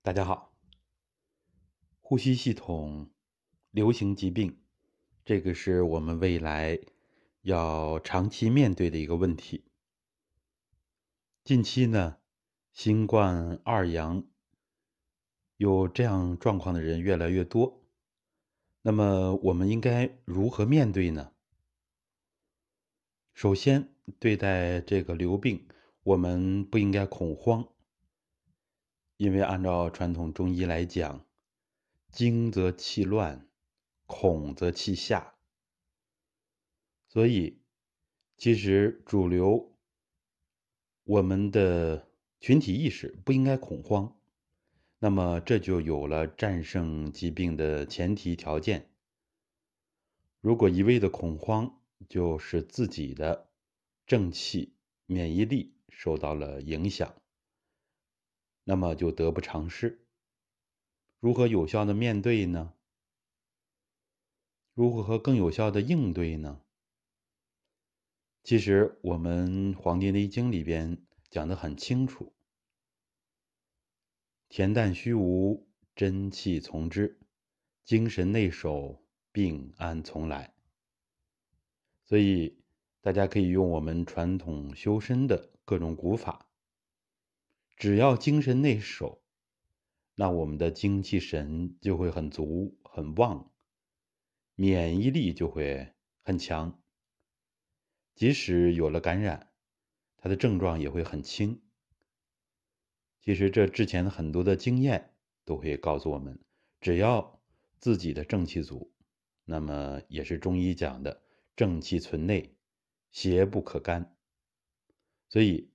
大家好，呼吸系统流行疾病，这个是我们未来要长期面对的一个问题。近期呢，新冠二阳有这样状况的人越来越多，那么我们应该如何面对呢？首先，对待这个流病，我们不应该恐慌。因为按照传统中医来讲，惊则气乱，恐则气下，所以其实主流我们的群体意识不应该恐慌，那么这就有了战胜疾病的前提条件。如果一味的恐慌，就使自己的正气、免疫力受到了影响。那么就得不偿失。如何有效的面对呢？如何更有效的应对呢？其实我们《黄帝内经》里边讲的很清楚：“恬淡虚无，真气从之；精神内守，病安从来。”所以大家可以用我们传统修身的各种古法。只要精神内守，那我们的精气神就会很足很旺，免疫力就会很强。即使有了感染，它的症状也会很轻。其实这之前的很多的经验都会告诉我们，只要自己的正气足，那么也是中医讲的正气存内，邪不可干。所以。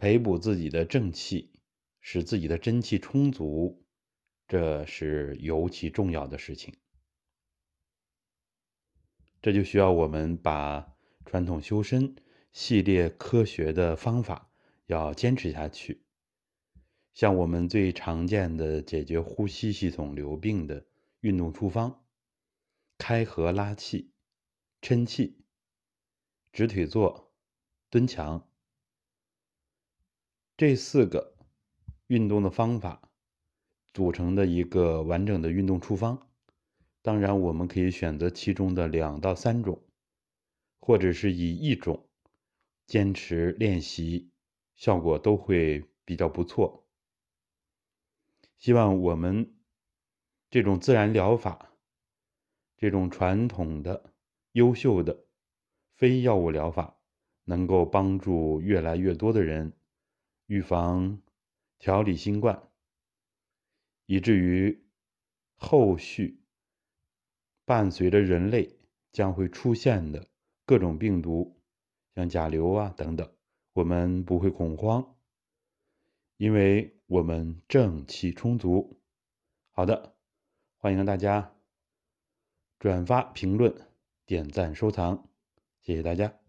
培补自己的正气，使自己的真气充足，这是尤其重要的事情。这就需要我们把传统修身系列科学的方法要坚持下去。像我们最常见的解决呼吸系统流病的运动处方：开合拉气、抻气、直腿坐、蹲墙。这四个运动的方法组成的一个完整的运动处方，当然我们可以选择其中的两到三种，或者是以一种坚持练习，效果都会比较不错。希望我们这种自然疗法，这种传统的优秀的非药物疗法，能够帮助越来越多的人。预防、调理新冠，以至于后续伴随着人类将会出现的各种病毒，像甲流啊等等，我们不会恐慌，因为我们正气充足。好的，欢迎大家转发、评论、点赞、收藏，谢谢大家。